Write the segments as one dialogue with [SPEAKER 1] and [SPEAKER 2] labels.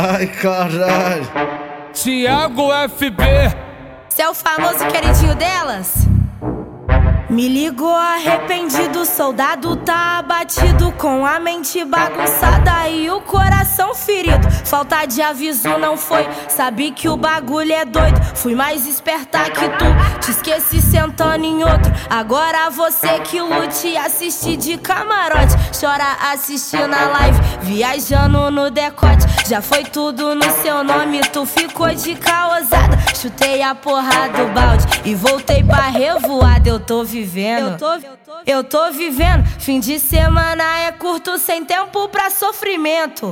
[SPEAKER 1] Ai caralho.
[SPEAKER 2] Tiago FB.
[SPEAKER 3] Cê é o famoso queridinho delas? Me ligou arrependido, soldado tá abatido Com a mente bagunçada e o coração ferido. Falta de aviso não foi, sabe que o bagulho é doido. Fui mais esperta que tu, te esqueci sentando em outro. Agora você que lute, assiste de camarote. Chora assistindo a live, viajando no decote. Já foi tudo no seu nome, tu ficou de caosada Chutei a porra do balde e voltei pra revoada Eu tô vivendo. Eu tô, eu tô vivendo. Fim de semana é curto, sem tempo pra sofrimento.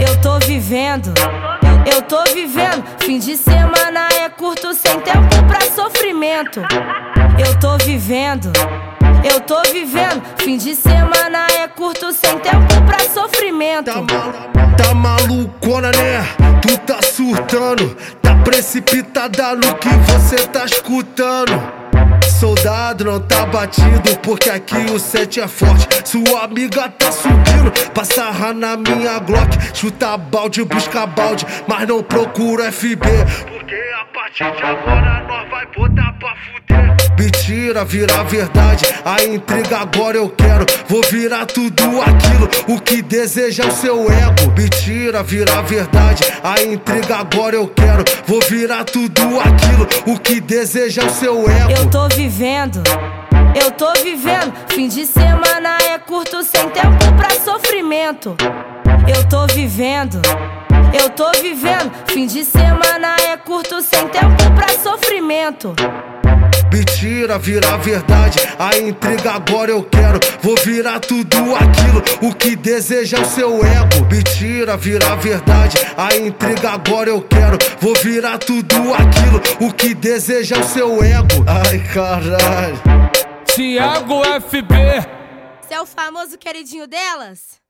[SPEAKER 3] Eu tô vivendo. Eu tô vivendo. Fim de semana é curto, sem tempo pra sofrimento. Eu tô vivendo. Eu tô vivendo. Fim de semana é curto, sem tempo pra sofrimento.
[SPEAKER 1] Tá, mal, tá malucona, né? Tá precipitada no que você tá escutando soldado não tá batido, porque aqui o set é forte. Sua amiga tá subindo, passa na minha Glock. Chuta balde, busca balde, mas não procura FB. Porque a partir de agora nós vai botar. Mentira vira verdade, a intriga agora eu quero. Vou virar tudo aquilo, o que deseja o seu ego. Mentira vira verdade, a intriga agora eu quero. Vou virar tudo aquilo, o que deseja o seu ego.
[SPEAKER 3] Eu tô vivendo. Eu tô vivendo, fim de semana é curto, sem tempo pra sofrimento. Eu tô vivendo, eu tô vivendo, fim de semana é curto, sem tempo pra sofrimento.
[SPEAKER 1] Mentira vira verdade, a intriga agora eu quero. Vou virar tudo aquilo, o que deseja o seu ego. Mentira vira verdade, a intriga agora eu quero. Vou virar tudo aquilo, o que deseja o seu ego. Ai caralho.
[SPEAKER 2] Tiago FB.
[SPEAKER 3] Você é o famoso queridinho delas?